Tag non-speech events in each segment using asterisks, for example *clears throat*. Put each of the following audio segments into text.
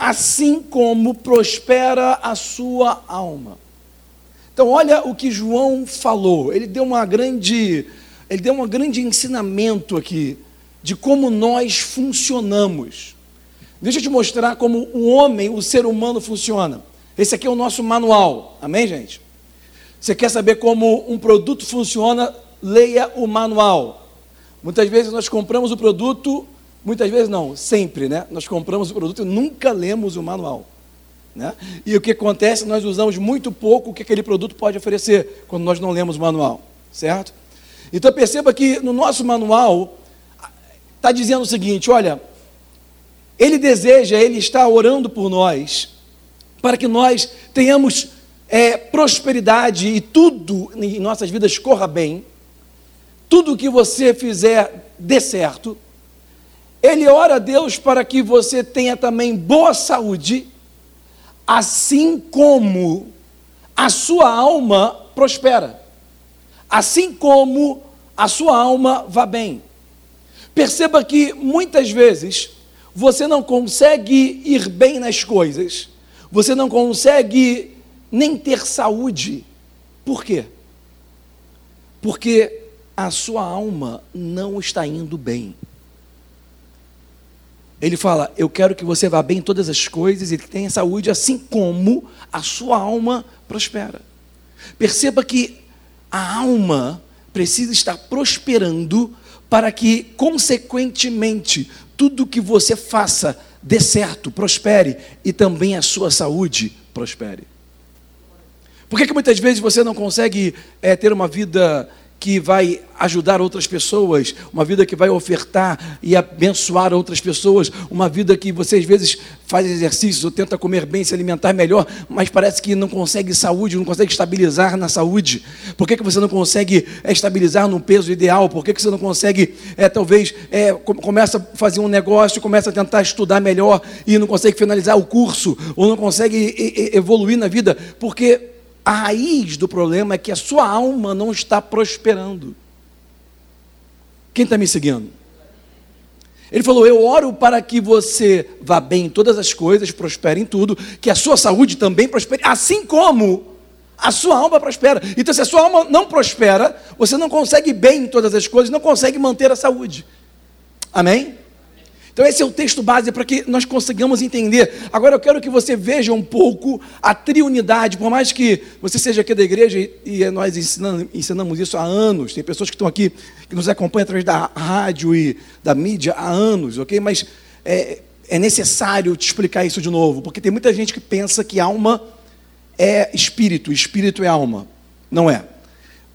assim como prospera a sua alma. Então, olha o que João falou. Ele deu uma grande, ele deu um grande ensinamento aqui de como nós funcionamos. Deixa eu te mostrar como o homem, o ser humano funciona. Esse aqui é o nosso manual. Amém, gente? Você quer saber como um produto funciona? Leia o manual. Muitas vezes nós compramos o produto Muitas vezes não, sempre, né? Nós compramos o produto e nunca lemos o manual. Né? E o que acontece? Nós usamos muito pouco o que aquele produto pode oferecer quando nós não lemos o manual, certo? Então perceba que no nosso manual está dizendo o seguinte: olha, ele deseja, ele está orando por nós, para que nós tenhamos é, prosperidade e tudo em nossas vidas corra bem, tudo que você fizer dê certo ele ora a Deus para que você tenha também boa saúde, assim como a sua alma prospera, assim como a sua alma vá bem. Perceba que muitas vezes você não consegue ir bem nas coisas, você não consegue nem ter saúde. Por quê? Porque a sua alma não está indo bem. Ele fala: Eu quero que você vá bem em todas as coisas e que tenha saúde, assim como a sua alma prospera. Perceba que a alma precisa estar prosperando para que, consequentemente, tudo que você faça dê certo, prospere e também a sua saúde prospere. Por que, que muitas vezes você não consegue é, ter uma vida que vai ajudar outras pessoas, uma vida que vai ofertar e abençoar outras pessoas, uma vida que você às vezes faz exercícios ou tenta comer bem, se alimentar melhor, mas parece que não consegue saúde, não consegue estabilizar na saúde. Por que, que você não consegue é, estabilizar no peso ideal? Por que, que você não consegue, é, talvez, é, começa a fazer um negócio, começa a tentar estudar melhor e não consegue finalizar o curso, ou não consegue evoluir na vida? Porque a raiz do problema é que a sua alma não está prosperando. Quem está me seguindo? Ele falou: Eu oro para que você vá bem em todas as coisas, prospere em tudo, que a sua saúde também prospere, assim como a sua alma prospera. Então, se a sua alma não prospera, você não consegue bem em todas as coisas, não consegue manter a saúde. Amém? Então, esse é o texto base para que nós consigamos entender. Agora, eu quero que você veja um pouco a triunidade, por mais que você seja aqui da igreja, e nós ensinamos, isso há anos, tem pessoas que estão aqui, que nos acompanham através da rádio e da mídia há anos, ok? Mas é, é necessário te explicar isso de novo, porque tem muita gente que pensa que alma é espírito, espírito é alma. Não é.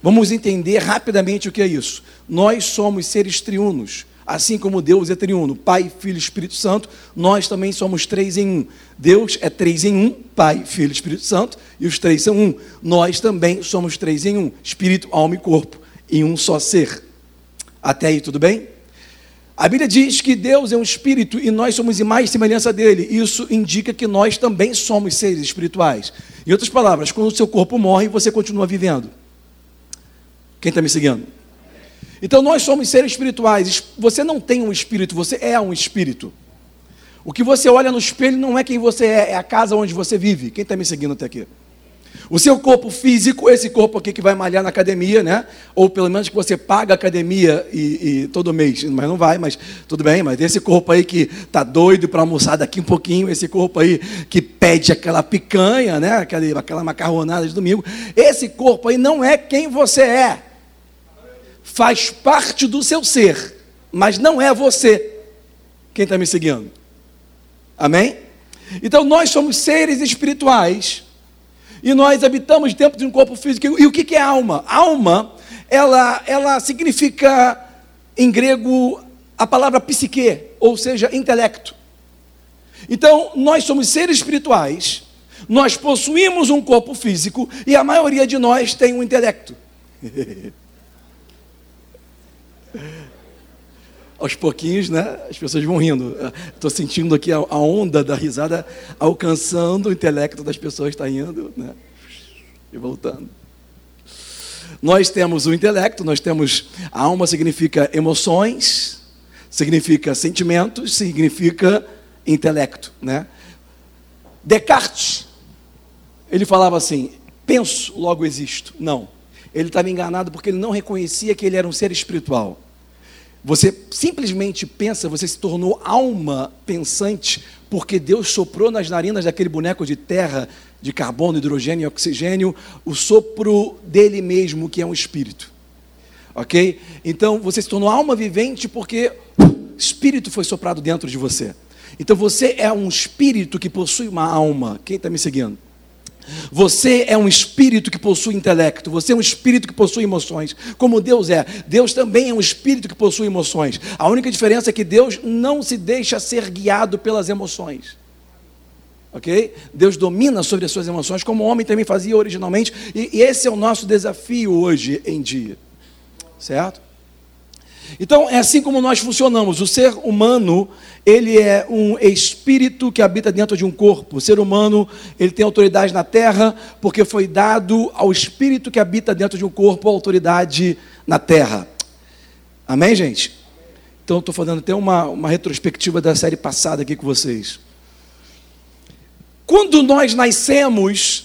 Vamos entender rapidamente o que é isso. Nós somos seres triunos. Assim como Deus é triuno, Pai, Filho e Espírito Santo, nós também somos três em um. Deus é três em um, Pai, Filho e Espírito Santo, e os três são um. Nós também somos três em um, Espírito, alma e corpo, em um só ser. Até aí, tudo bem? A Bíblia diz que Deus é um espírito e nós somos imagem e semelhança dele. Isso indica que nós também somos seres espirituais. Em outras palavras, quando o seu corpo morre, você continua vivendo. Quem está me seguindo? Então nós somos seres espirituais. Você não tem um espírito, você é um espírito. O que você olha no espelho não é quem você é, é a casa onde você vive. Quem está me seguindo até aqui? O seu corpo físico, esse corpo aqui que vai malhar na academia, né? Ou pelo menos que você paga a academia e, e todo mês, mas não vai, mas tudo bem. Mas esse corpo aí que tá doido para almoçar daqui um pouquinho, esse corpo aí que pede aquela picanha, né? Aquela, aquela macarronada de domingo, esse corpo aí não é quem você é faz parte do seu ser, mas não é você. Quem está me seguindo? Amém? Então nós somos seres espirituais e nós habitamos dentro de um corpo físico. E o que é alma? Alma, ela, ela significa em grego a palavra psique, ou seja, intelecto. Então, nós somos seres espirituais, nós possuímos um corpo físico e a maioria de nós tem um intelecto. *laughs* Aos pouquinhos, né? As pessoas vão rindo. Estou sentindo aqui a, onda da risada alcançando o intelecto das pessoas, está indo, né? E voltando. Nós temos o intelecto, nós temos. A alma significa emoções, significa sentimentos, significa intelecto, né? Descartes, ele falava assim: penso, logo existo. Não. Ele estava enganado porque ele não reconhecia que ele era um ser espiritual. Você simplesmente pensa, você se tornou alma pensante, porque Deus soprou nas narinas daquele boneco de terra, de carbono, hidrogênio e oxigênio, o sopro dele mesmo, que é um espírito. Ok? Então você se tornou alma vivente porque espírito foi soprado dentro de você. Então você é um espírito que possui uma alma. Quem está me seguindo? Você é um espírito que possui intelecto, você é um espírito que possui emoções, como Deus é. Deus também é um espírito que possui emoções. A única diferença é que Deus não se deixa ser guiado pelas emoções. Ok? Deus domina sobre as suas emoções, como o homem também fazia originalmente, e, e esse é o nosso desafio hoje em dia. Certo? Então, é assim como nós funcionamos. O ser humano, ele é um espírito que habita dentro de um corpo. O ser humano, ele tem autoridade na terra, porque foi dado ao espírito que habita dentro de um corpo autoridade na terra. Amém, gente? Então, estou fazendo até uma, uma retrospectiva da série passada aqui com vocês. Quando nós nascemos,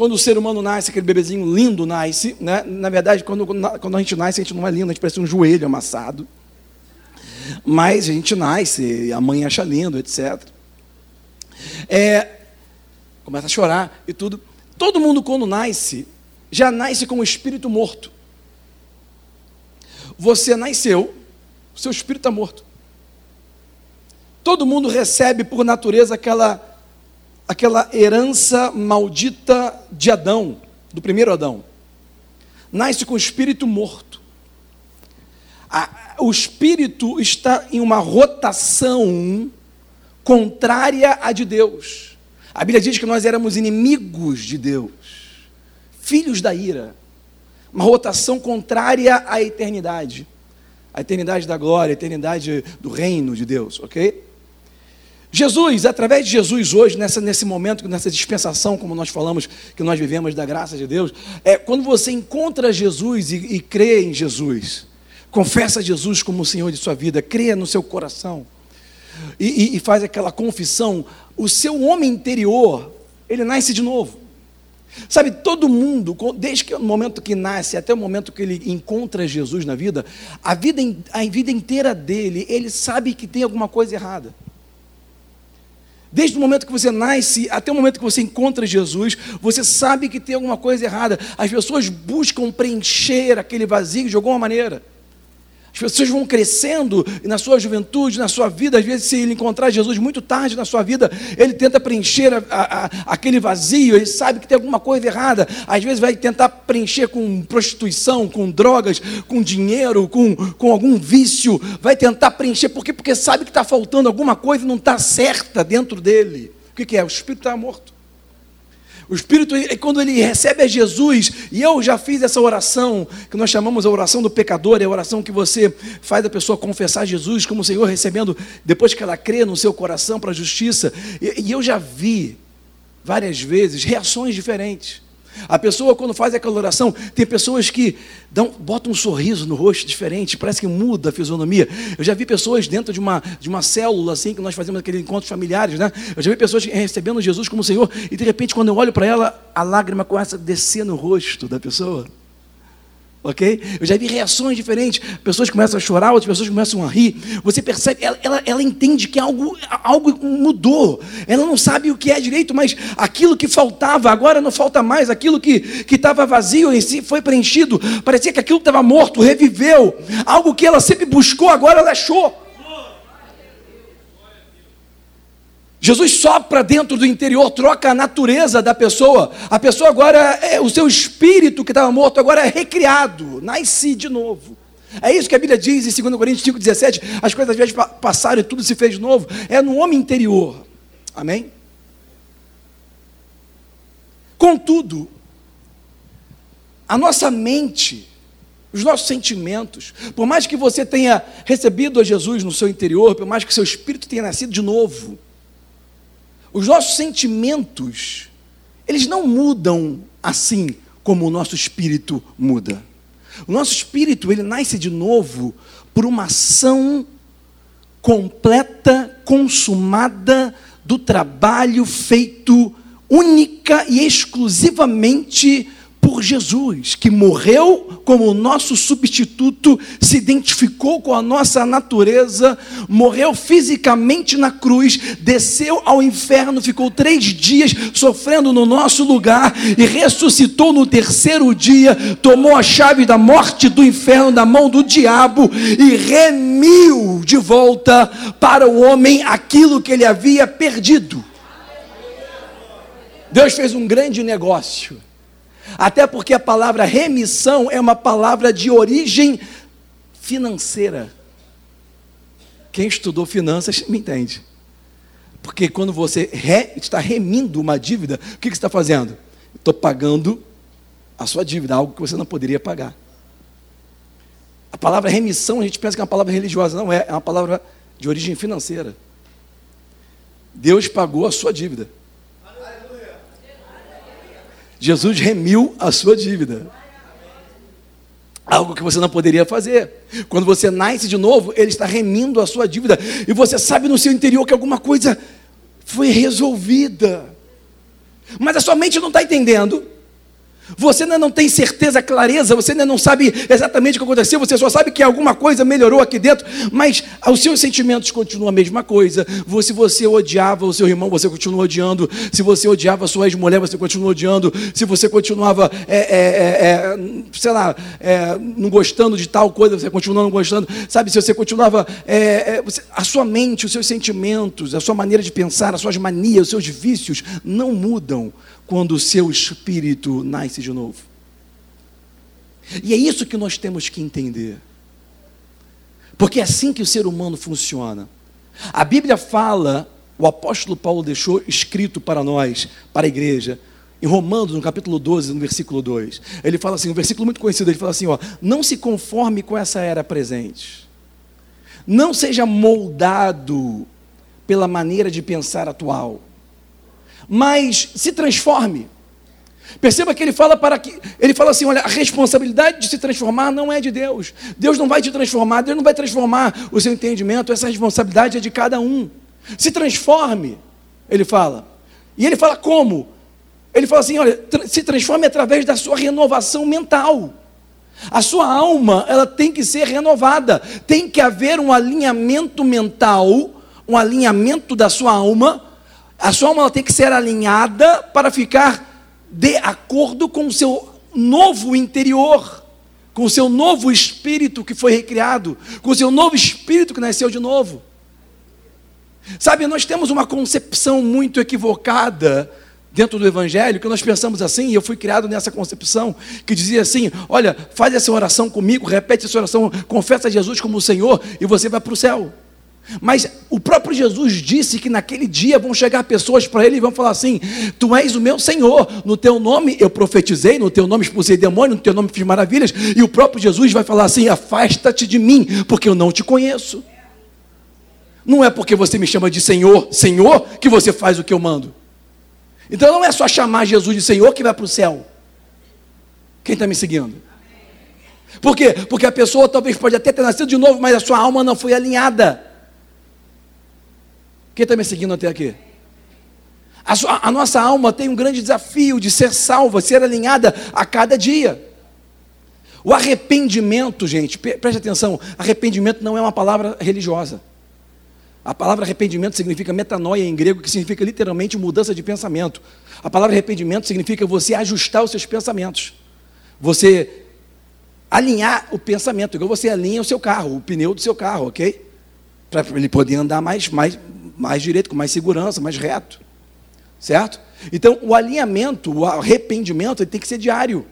quando o ser humano nasce, aquele bebezinho lindo nasce, né? na verdade, quando, quando a gente nasce, a gente não é lindo, a gente parece um joelho amassado. Mas a gente nasce, a mãe acha lindo, etc. É, começa a chorar e tudo. Todo mundo, quando nasce, já nasce com o espírito morto. Você nasceu, seu espírito está morto. Todo mundo recebe por natureza aquela aquela herança maldita de Adão, do primeiro Adão. Nasce com o espírito morto. o espírito está em uma rotação contrária à de Deus. A Bíblia diz que nós éramos inimigos de Deus, filhos da ira. Uma rotação contrária à eternidade. A eternidade da glória, a eternidade do reino de Deus, ok? Jesus, através de Jesus hoje, nessa, nesse momento, nessa dispensação, como nós falamos, que nós vivemos da graça de Deus, é quando você encontra Jesus e, e crê em Jesus, confessa Jesus como o Senhor de sua vida, crê no seu coração e, e, e faz aquela confissão, o seu homem interior, ele nasce de novo. Sabe, todo mundo, desde o momento que nasce até o momento que ele encontra Jesus na vida, a vida, a vida inteira dele, ele sabe que tem alguma coisa errada. Desde o momento que você nasce até o momento que você encontra Jesus, você sabe que tem alguma coisa errada. As pessoas buscam preencher aquele vazio de alguma maneira. As pessoas vão crescendo na sua juventude, na sua vida, às vezes, se ele encontrar Jesus muito tarde na sua vida, ele tenta preencher a, a, aquele vazio, ele sabe que tem alguma coisa errada. Às vezes, vai tentar preencher com prostituição, com drogas, com dinheiro, com, com algum vício. Vai tentar preencher, por quê? Porque sabe que está faltando alguma coisa e não está certa dentro dele. O que, que é? O espírito está morto. O Espírito, quando ele recebe a Jesus, e eu já fiz essa oração, que nós chamamos a oração do pecador, é a oração que você faz a pessoa confessar Jesus como Senhor, recebendo, depois que ela crê no seu coração para a justiça. E, e eu já vi várias vezes reações diferentes. A pessoa, quando faz aquela oração, tem pessoas que dão, botam um sorriso no rosto diferente, parece que muda a fisionomia. Eu já vi pessoas dentro de uma, de uma célula, assim, que nós fazemos aqueles encontros familiares, né? Eu já vi pessoas recebendo Jesus como Senhor, e de repente, quando eu olho para ela, a lágrima começa a descer no rosto da pessoa ok? Eu já vi reações diferentes. Pessoas começam a chorar, outras pessoas começam a rir. Você percebe, ela, ela, ela, entende que algo, algo mudou. Ela não sabe o que é direito, mas aquilo que faltava, agora não falta mais. Aquilo que estava vazio em si foi preenchido. Parecia que aquilo que estava morto reviveu. Algo que ela sempre buscou, agora ela achou. Jesus sopra dentro do interior, troca a natureza da pessoa. A pessoa agora, é, o seu espírito que estava morto agora é recriado, nasce de novo. É isso que a Bíblia diz em 2 Coríntios 5,17: as coisas às vezes passaram e tudo se fez novo. É no homem interior. Amém? Contudo, a nossa mente, os nossos sentimentos, por mais que você tenha recebido a Jesus no seu interior, por mais que seu espírito tenha nascido de novo, os nossos sentimentos, eles não mudam assim como o nosso espírito muda. O nosso espírito, ele nasce de novo por uma ação completa, consumada do trabalho feito única e exclusivamente por Jesus, que morreu como o nosso substituto, se identificou com a nossa natureza, morreu fisicamente na cruz, desceu ao inferno, ficou três dias sofrendo no nosso lugar e ressuscitou no terceiro dia, tomou a chave da morte do inferno da mão do diabo e remiu de volta para o homem aquilo que ele havia perdido. Deus fez um grande negócio até porque a palavra remissão é uma palavra de origem financeira. Quem estudou finanças me entende. Porque quando você re, está remindo uma dívida, o que, que você está fazendo? Estou pagando a sua dívida, algo que você não poderia pagar. A palavra remissão, a gente pensa que é uma palavra religiosa, não é, é uma palavra de origem financeira. Deus pagou a sua dívida. Jesus remiu a sua dívida. Algo que você não poderia fazer. Quando você nasce de novo, Ele está remindo a sua dívida. E você sabe no seu interior que alguma coisa foi resolvida. Mas a sua mente não está entendendo. Você ainda não tem certeza, clareza, você ainda não sabe exatamente o que aconteceu, você só sabe que alguma coisa melhorou aqui dentro, mas os seus sentimentos continuam a mesma coisa. Se você odiava o seu irmão, você continua odiando. Se você odiava a sua ex-mulher, você continua odiando. Se você continuava, é, é, é, é sei lá, é, não gostando de tal coisa, você continua não gostando. Sabe, se você continuava, é, você, a sua mente, os seus sentimentos, a sua maneira de pensar, as suas manias, os seus vícios não mudam quando o seu espírito nasce de novo. E é isso que nós temos que entender. Porque é assim que o ser humano funciona. A Bíblia fala, o apóstolo Paulo deixou escrito para nós, para a igreja, em Romanos, no capítulo 12, no versículo 2. Ele fala assim, um versículo muito conhecido, ele fala assim, ó, não se conforme com essa era presente. Não seja moldado pela maneira de pensar atual mas se transforme. Perceba que ele fala para que ele fala assim, olha, a responsabilidade de se transformar não é de Deus. Deus não vai te transformar, Deus não vai transformar o seu entendimento, essa responsabilidade é de cada um. Se transforme, ele fala. E ele fala como? Ele fala assim, olha, se transforme através da sua renovação mental. A sua alma, ela tem que ser renovada. Tem que haver um alinhamento mental, um alinhamento da sua alma a sua alma tem que ser alinhada para ficar de acordo com o seu novo interior, com o seu novo espírito que foi recriado, com o seu novo espírito que nasceu de novo. Sabe, nós temos uma concepção muito equivocada dentro do Evangelho, que nós pensamos assim, e eu fui criado nessa concepção, que dizia assim: olha, faz essa oração comigo, repete essa oração, confessa Jesus como o Senhor, e você vai para o céu. Mas o próprio Jesus disse que naquele dia vão chegar pessoas para ele e vão falar assim: Tu és o meu Senhor, no teu nome eu profetizei, no teu nome expulsei demônio, no teu nome fiz maravilhas. E o próprio Jesus vai falar assim: Afasta-te de mim, porque eu não te conheço. Não é porque você me chama de Senhor, Senhor, que você faz o que eu mando. Então não é só chamar Jesus de Senhor que vai para o céu. Quem está me seguindo? Por quê? Porque a pessoa talvez pode até ter nascido de novo, mas a sua alma não foi alinhada. Quem está me seguindo até aqui? A, sua, a, nossa alma tem um grande desafio de ser salva, ser alinhada a cada dia. O arrependimento, gente, preste atenção: arrependimento não é uma palavra religiosa. A palavra arrependimento significa metanoia em grego, que significa literalmente mudança de pensamento. A palavra arrependimento significa você ajustar os seus pensamentos. Você alinhar o pensamento, igual você alinha o seu carro, o pneu do seu carro, ok? Para ele poder andar mais, mais, mais direito, com mais segurança, mais reto. Certo? Então, o alinhamento, o arrependimento, ele tem que ser diário.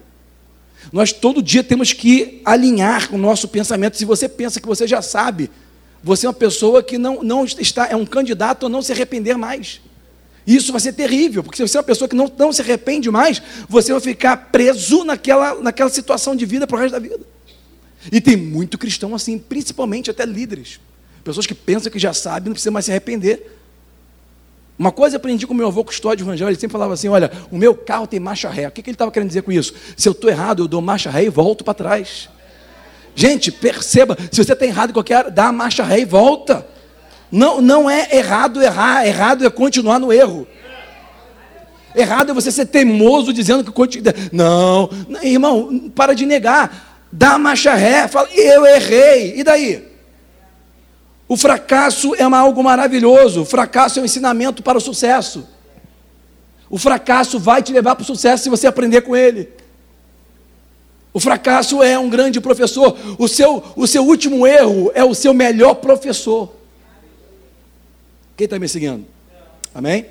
Nós todo dia temos que alinhar o nosso pensamento. Se você pensa que você já sabe, você é uma pessoa que não, não está, é um candidato a não se arrepender mais. Isso vai ser terrível, porque se você é uma pessoa que não, não se arrepende mais, você vai ficar preso naquela, naquela situação de vida para o resto da vida. E tem muito cristão assim, principalmente até líderes. Pessoas que pensam que já sabem, não precisa mais se arrepender. Uma coisa eu aprendi com meu avô custódio Rangel, ele sempre falava assim: olha, o meu carro tem marcha ré. O que, que ele estava querendo dizer com isso? Se eu estou errado, eu dou marcha ré e volto para trás. Gente, perceba, se você está errado em qualquer dá a marcha ré e volta. Não, não é errado errar, errado é continuar no erro. Errado é você ser teimoso dizendo que continua. Não, irmão, para de negar. Dá a marcha ré, fala, eu errei. E daí? O fracasso é algo maravilhoso. O fracasso é um ensinamento para o sucesso. O fracasso vai te levar para o sucesso se você aprender com ele. O fracasso é um grande professor. O seu, o seu último erro é o seu melhor professor. Quem está me seguindo? Amém?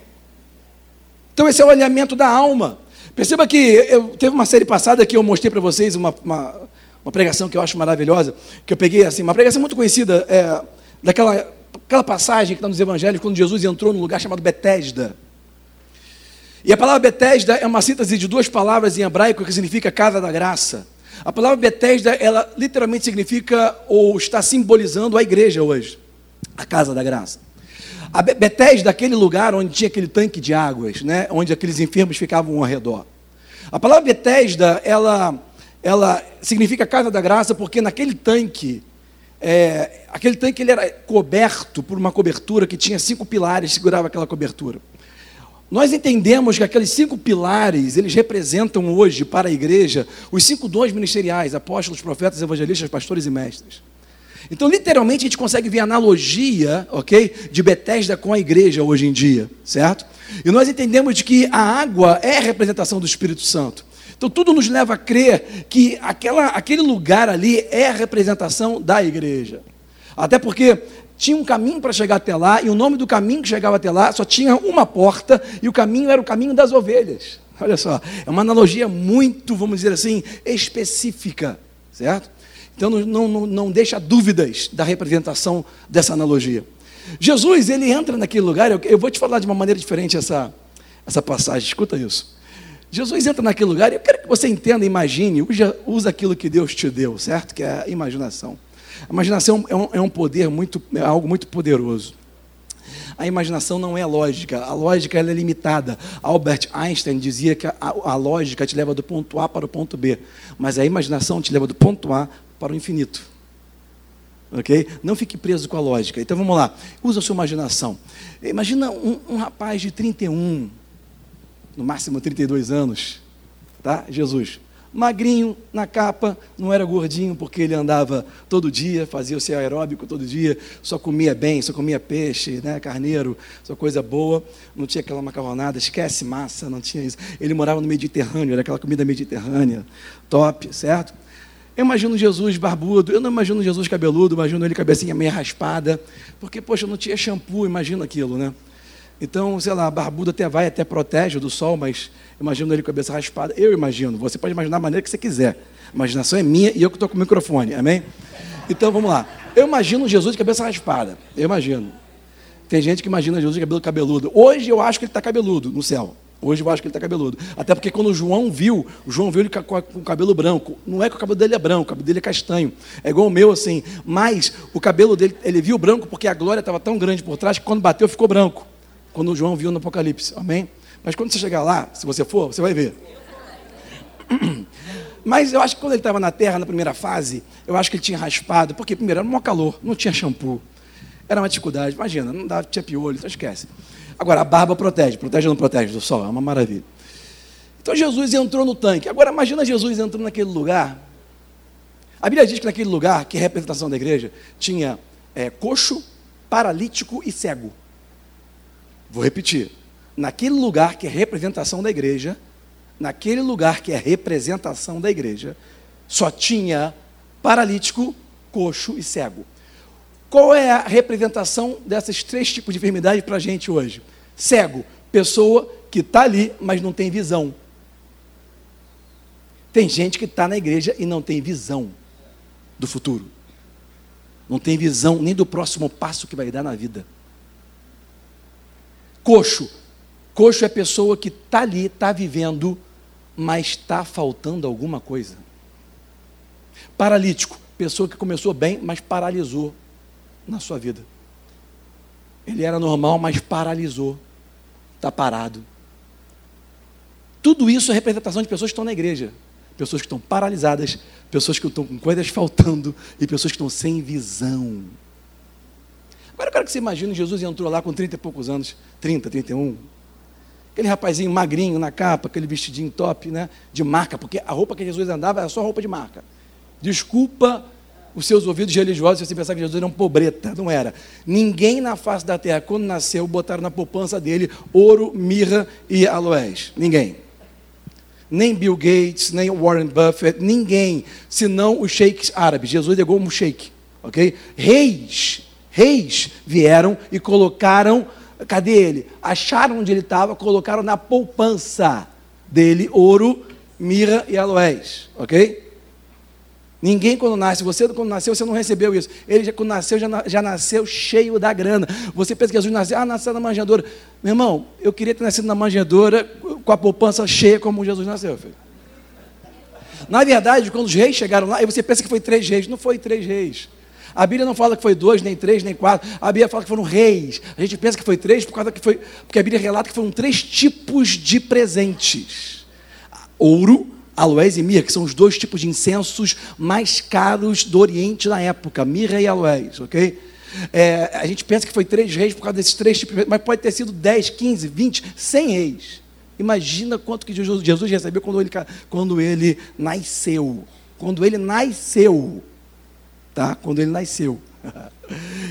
Então, esse é o alinhamento da alma. Perceba que eu teve uma série passada que eu mostrei para vocês uma, uma, uma, pregação que eu acho maravilhosa, que eu peguei assim, uma pregação muito conhecida, é, daquela aquela passagem que está nos evangelhos, quando Jesus entrou num lugar chamado Betesda. E a palavra Betesda é uma síntese de duas palavras em hebraico que significa casa da graça. A palavra Betesda, ela literalmente significa ou está simbolizando a igreja hoje, a casa da graça. A Betesda, aquele lugar onde tinha aquele tanque de águas, né, onde aqueles enfermos ficavam ao redor. A palavra Betesda, ela, ela significa casa da graça porque naquele tanque é, aquele tanque ele era coberto por uma cobertura que tinha cinco pilares que segurava aquela cobertura. Nós entendemos que aqueles cinco pilares, eles representam hoje para a igreja os cinco dons ministeriais, apóstolos, profetas, evangelistas, pastores e mestres. Então, literalmente, a gente consegue ver analogia, ok, de Betesda com a igreja hoje em dia, certo? E nós entendemos de que a água é a representação do Espírito Santo. Então tudo nos leva a crer que aquela, aquele lugar ali é a representação da igreja. Até porque tinha um caminho para chegar até lá, e o nome do caminho que chegava até lá só tinha uma porta, e o caminho era o caminho das ovelhas. *laughs* Olha só, é uma analogia muito, vamos dizer assim, específica, certo? Então não, não, não deixa dúvidas da representação dessa analogia. Jesus, ele entra naquele lugar, eu, eu vou te falar de uma maneira diferente essa, essa passagem, escuta isso. Jesus entra naquele lugar e eu quero que você entenda, imagine, usa, usa aquilo que Deus te deu, certo? Que é a imaginação. A imaginação é um, é um poder muito, é algo muito poderoso. A imaginação não é lógica, a lógica é limitada. Albert Einstein dizia que a, a, lógica te leva do ponto A para o ponto B, mas a imaginação te leva do ponto A para o infinito. Ok? Não fique preso com a lógica. Então vamos lá, usa a sua imaginação. Imagina um, um rapaz de 31, no máximo 32 anos, tá? Jesus. Magrinho na capa, não era gordinho porque ele andava todo dia, fazia o seu aeróbico todo dia, só comia bem, só comia peixe, né, carneiro, só coisa boa, não tinha aquela macarronada, esquece massa, não tinha isso. Ele morava no Mediterrâneo, era aquela comida mediterrânea, top, certo? Eu imagino Jesus barbudo, eu não imagino Jesus cabeludo, imagino ele cabecinha meio raspada, porque, poxa, não tinha shampoo, imagina aquilo, né? Então, sei lá, barbudo até vai, até protege do sol, mas imagino ele com a cabeça raspada. Eu imagino. Você pode imaginar da maneira que você quiser. A imaginação é minha e eu que estou com o microfone. Amém? Então, vamos lá. Eu imagino Jesus de cabeça raspada. Eu imagino. Tem gente que imagina Jesus de cabelo cabeludo. Hoje eu acho que ele está cabeludo no céu. Hoje eu acho que ele está cabeludo. Até porque quando o João viu, o João viu ele com o cabelo branco. Não é que o cabelo dele é branco, o cabelo dele é castanho. É igual o meu, assim. Mas o cabelo dele, ele viu branco porque a glória estava tão grande por trás que quando bateu ficou branco quando João viu no Apocalipse. Amém? Mas quando você chegar lá, se você for, você vai ver. *clears throat* Mas eu acho que quando ele estava na terra, na primeira fase, eu acho que ele tinha raspado, porque primeiro era um calor, não tinha shampoo. Era uma dificuldade, imagina, não dava, tinha piolho, então esquece. Agora, a barba protege, protege ou não protege do sol? É uma maravilha. Então Jesus entrou no tanque. Agora imagina Jesus entrando naquele lugar. A Bíblia diz que naquele lugar, que é representação da igreja, tinha é, coxo, paralítico e cego. Vou repetir. Naquele lugar que é representação da igreja, naquele lugar que é representação da igreja, só tinha paralítico, coxo e cego. Qual é a representação desses três tipos de enfermidade para a gente hoje? Cego, pessoa que está ali, mas não tem visão. Tem gente que está na igreja e não tem visão do futuro. Não tem visão nem do próximo passo que vai dar na vida. Coxo. Coxo é pessoa que está ali, está vivendo, mas está faltando alguma coisa. Paralítico. Pessoa que começou bem, mas paralisou na sua vida. Ele era normal, mas paralisou. Está parado. Tudo isso é representação de pessoas que estão na igreja. Pessoas que estão paralisadas, pessoas que estão com coisas faltando e pessoas que estão sem visão. Agora eu quero que você imagine, Jesus entrou lá com 30 e poucos anos, 30, 31. Aquele rapazinho magrinho na capa, aquele vestidinho top, né? De marca, porque a roupa que Jesus andava era só roupa de marca. Desculpa os seus ouvidos religiosos se você pensar que Jesus era um pobreta. Não era. Ninguém na face da terra, quando nasceu, botaram na poupança dele ouro, mirra e aloés. Ninguém. Nem Bill Gates, nem Warren Buffett, ninguém, senão os sheiks árabes. Jesus chegou como sheik, ok? Reis, reis vieram e colocaram, cadê ele? Acharam onde ele estava, colocaram na poupança dele ouro, mirra e aloés, ok? Ninguém quando nasce, você quando nasceu, você não recebeu isso. Ele já, quando nasceu, já, já nasceu cheio da grana. Você pensa que Jesus nasceu, ah, nasceu na manjedoura. Meu irmão, eu queria ter nascido na manjedoura com a poupança cheia como Jesus nasceu, filho. Na verdade, quando os reis chegaram lá, e você pensa que foi três reis, não foi três reis. A Bíblia não fala que foi dois, nem três, nem quatro. A Bíblia fala que foram reis. A gente pensa que foi três por causa que foi, porque a Bíblia relata que foram três tipos de presentes: ouro, aloés e mirra, que são os dois tipos de incensos mais caros do Oriente na época, mirra e aloés, ok? É, a gente pensa que foi três reis por causa desses três tipos, mas pode ter sido 10, 15, 20, 100 reis. Imagina quanto que Jesus, Jesus recebeu quando ele, quando ele nasceu. Quando ele nasceu. Tá? Quando ele nasceu. *laughs*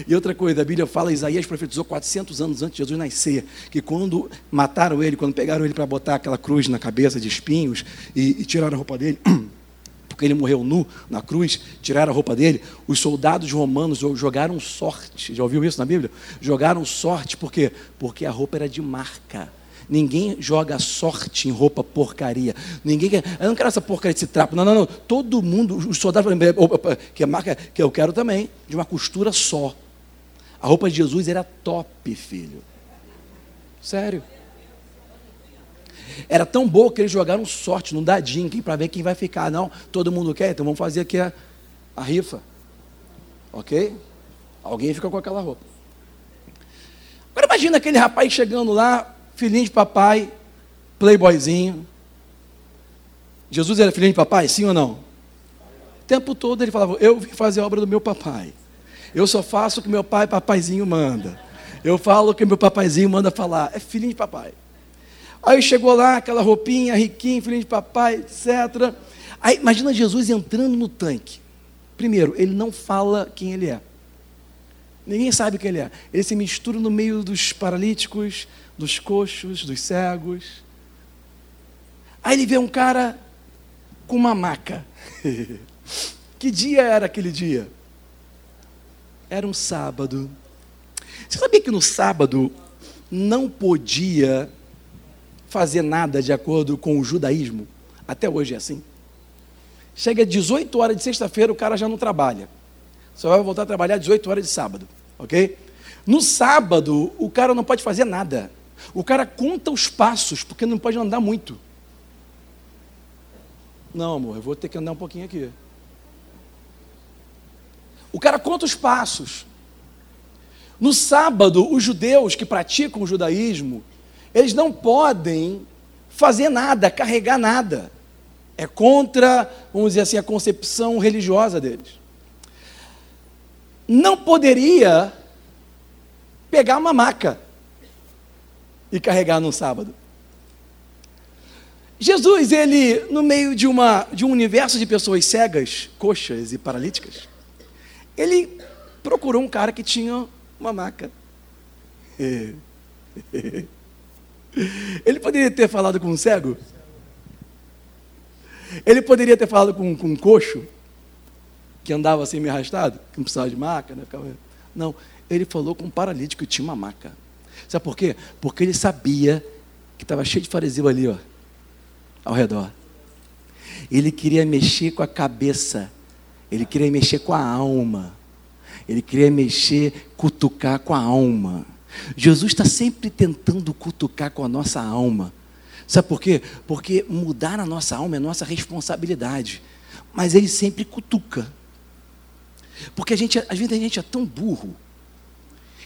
E outra coisa, a Bíblia fala, Isaías profetizou 400 anos antes de Jesus nascer, que quando mataram ele, quando pegaram ele para botar aquela cruz na cabeça de espinhos e, e tiraram a roupa dele, *clears throat* porque ele morreu nu na cruz, tiraram a roupa dele, os soldados romanos jogaram sorte. Já ouviu isso na Bíblia? Jogaram sorte, por quê? Porque a roupa era de marca. Ninguém joga sorte em roupa porcaria. Ninguém quer, eu não quero essa porcaria desse trapo. Não, não, não. Todo mundo, os soldados, que a marca que eu quero também, de uma costura só. A roupa de Jesus era top, filho. Sério. Era tão boa que eles jogaram sorte num dadinho para ver quem vai ficar. Não, todo mundo quer, então vamos fazer aqui a, a rifa. Ok? Alguém fica com aquela roupa. Agora imagina aquele rapaz chegando lá, filhinho de papai, playboyzinho. Jesus era filhinho de papai, sim ou não? O tempo todo ele falava: Eu vim fazer a obra do meu papai. Eu só faço o que meu pai, papaizinho, manda. Eu falo o que meu papaizinho manda falar. É filhinho de papai. Aí chegou lá, aquela roupinha, riquinho, filhinho de papai, etc. Aí imagina Jesus entrando no tanque. Primeiro, ele não fala quem ele é. Ninguém sabe quem ele é. Ele se mistura no meio dos paralíticos, dos coxos, dos cegos. Aí ele vê um cara com uma maca. *laughs* que dia era aquele dia? Era um sábado. Você sabia que no sábado não podia fazer nada de acordo com o judaísmo? Até hoje é assim. Chega 18 horas de sexta-feira, o cara já não trabalha. Só vai voltar a trabalhar 18 horas de sábado, ok? No sábado, o cara não pode fazer nada. O cara conta os passos, porque não pode andar muito. Não, amor, eu vou ter que andar um pouquinho aqui. O cara conta os passos. No sábado, os judeus que praticam o judaísmo, eles não podem fazer nada, carregar nada. É contra, vamos dizer assim, a concepção religiosa deles. Não poderia pegar uma maca e carregar no sábado. Jesus, ele, no meio de, uma, de um universo de pessoas cegas, coxas e paralíticas, ele procurou um cara que tinha uma maca. *laughs* Ele poderia ter falado com um cego? Ele poderia ter falado com, com um coxo, que andava assim meio arrastado, que não precisava de maca, né? Não, ele falou com um paralítico que tinha uma maca. Sabe por quê? Porque ele sabia que estava cheio de fariseu ali, ó, ao redor. Ele queria mexer com a cabeça, ele queria mexer com a alma, ele queria mexer, cutucar com a alma. Jesus está sempre tentando cutucar com a nossa alma. Sabe por quê? Porque mudar a nossa alma é nossa responsabilidade. Mas ele sempre cutuca. Porque a gente, às vezes a gente é tão burro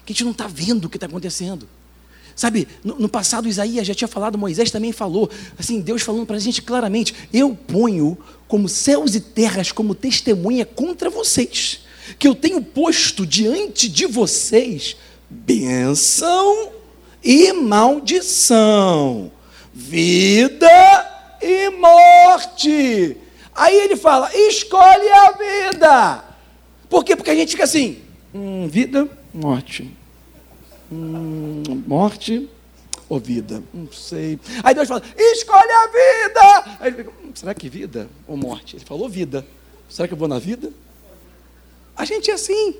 que a gente não está vendo o que está acontecendo. Sabe, no, no, passado Isaías já tinha falado, Moisés também falou, assim, Deus falando para a gente claramente: eu ponho como céus e terras como testemunha contra vocês, que eu tenho posto diante de vocês bênção e maldição, vida e morte. Aí ele fala: escolhe a vida. Por quê? Porque a gente fica assim: hum, vida, morte Hum, morte ou vida? Não sei. Aí Deus fala: escolhe a vida. Aí ele fica: hum, será que vida ou morte? Ele falou vida. Será que eu vou na vida? A gente é assim.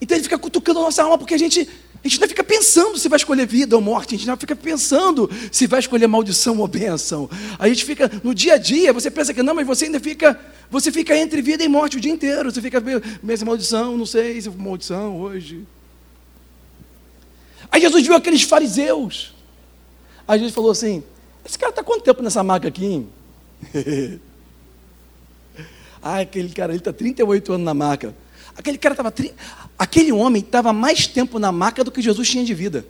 Então ele fica cutucando a nossa alma porque a gente, a gente não fica pensando se vai escolher vida ou morte, a gente não fica pensando se vai escolher maldição ou bênção. A gente fica no dia a dia, você pensa que não, mas você ainda fica, você fica entre vida e morte o dia inteiro. Você fica, mesmo maldição, não sei se maldição hoje. Aí Jesus viu aqueles fariseus. Aí Jesus falou assim: Esse cara está quanto tempo nessa maca aqui? *laughs* ah, aquele cara, ele está 38 anos na maca. Aquele cara estava. Aquele homem estava mais tempo na maca do que Jesus tinha de vida.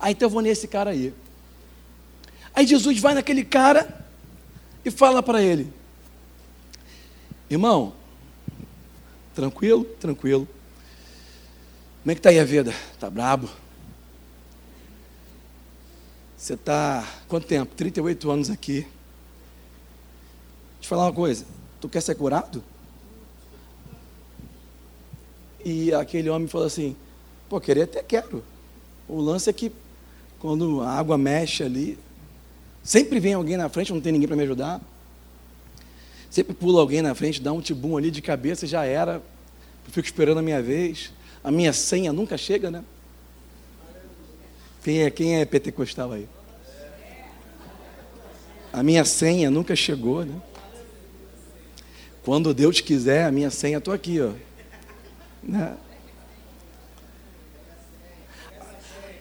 Ah, então eu vou nesse cara aí. Aí Jesus vai naquele cara e fala para ele: Irmão, tranquilo, tranquilo. Como é que está aí a vida? Está brabo? Você está quanto tempo? 38 anos aqui. Deixa eu falar uma coisa. Tu quer ser curado? E aquele homem falou assim: Pô, querer até quero. O lance é que quando a água mexe ali, sempre vem alguém na frente, não tem ninguém para me ajudar. Sempre pula alguém na frente, dá um tibum ali de cabeça já era. Eu fico esperando a minha vez. A minha senha nunca chega, né? Quem é, quem é pentecostal aí? A minha senha nunca chegou, né? Quando Deus quiser, a minha senha, estou aqui, ó. Né?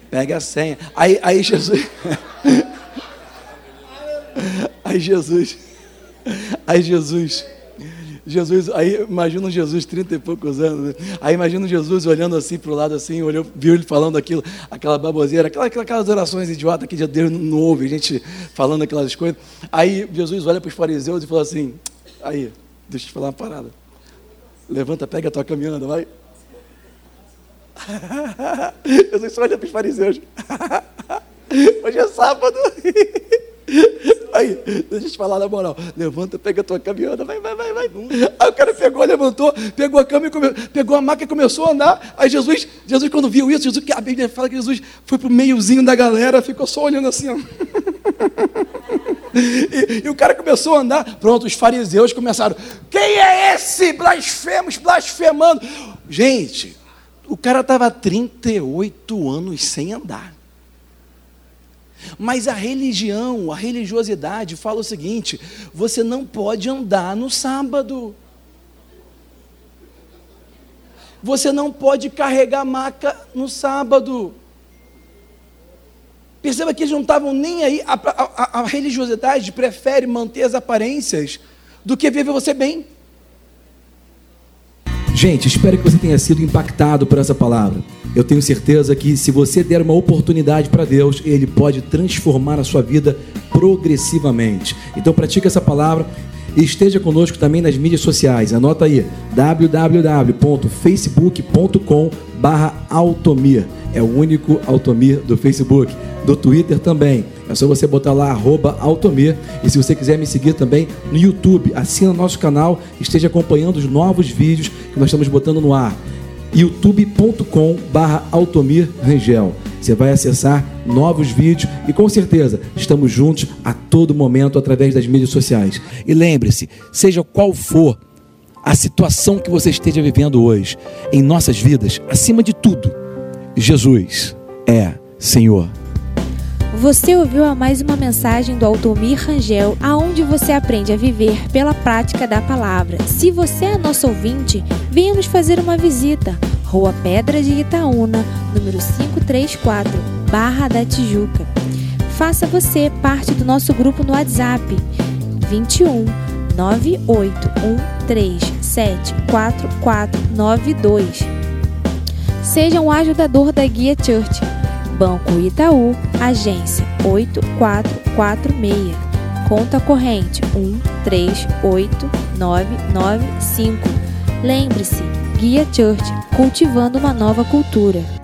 Pega a senha. Aí, aí Jesus. *laughs* aí Jesus. Aí Jesus Jesus, aí imagina Jesus, 30 e poucos anos, né? aí imagina Jesus olhando assim para o lado assim, olhou, viu ele falando aquilo, aquela baboseira, aquelas, orações idiotas que Deus não ouve, a gente falando aquelas coisas. Aí Jesus olha para os fariseus e fala assim, aí, deixa eu te falar uma parada. Levanta, pega a tua caminhada, vai. *laughs* Jesus olha para os fariseus. *laughs* Hoje é sábado. *laughs* Aí, deixa eu te falar na moral. Levanta, pega a tua caminhada, vai, vai, vai, vai. Aí o cara pegou, levantou, pegou a cama come, pegou a maca e começou a andar. Aí Jesus, Jesus quando viu isso, Jesus, a Bíblia fala que Jesus foi pro meiozinho da galera, ficou só olhando assim, ó. E, e, o cara começou a andar. Pronto, os fariseus começaram. Quem é esse? Blasfemos, blasfemando. Gente, o cara estava 38 anos sem andar. Mas a religião, a religiosidade fala o seguinte: você não pode andar no sábado. Você não pode carregar maca no sábado. Perceba que eles não estavam nem aí. A, a, a, religiosidade prefere manter as aparências do que viver você bem. Gente, espero que você tenha sido impactado por essa palavra. Eu tenho certeza que se você der uma oportunidade para Deus, Ele pode transformar a sua vida progressivamente. Então pratique essa palavra e esteja conosco também nas mídias sociais. Anota aí www.facebook.com barra Automir. É o único Automir do Facebook. Do Twitter também. É só você botar lá arroba Automir. E se você quiser me seguir também no YouTube, assina nosso canal, esteja acompanhando os novos vídeos que nós estamos botando no ar youtube.com barra Altomir Rangel. Você vai acessar novos vídeos e com certeza estamos juntos a todo momento através das mídias sociais. E lembre-se, seja qual for a situação que você esteja vivendo hoje, em nossas vidas, acima de tudo, Jesus é Senhor. Você ouviu a mais uma mensagem do Altomir Rangel, aonde você aprende a viver pela prática da palavra. Se você é nosso ouvinte, venha nos fazer uma visita. Rua Pedra de Itaúna, número 534, Barra da Tijuca. Faça você parte do nosso grupo no WhatsApp 21 981374492. Seja um ajudador da Guia Church. Banco Itaú, agência 8446. Conta corrente 138995. Lembre-se, Guia Church, cultivando uma nova cultura.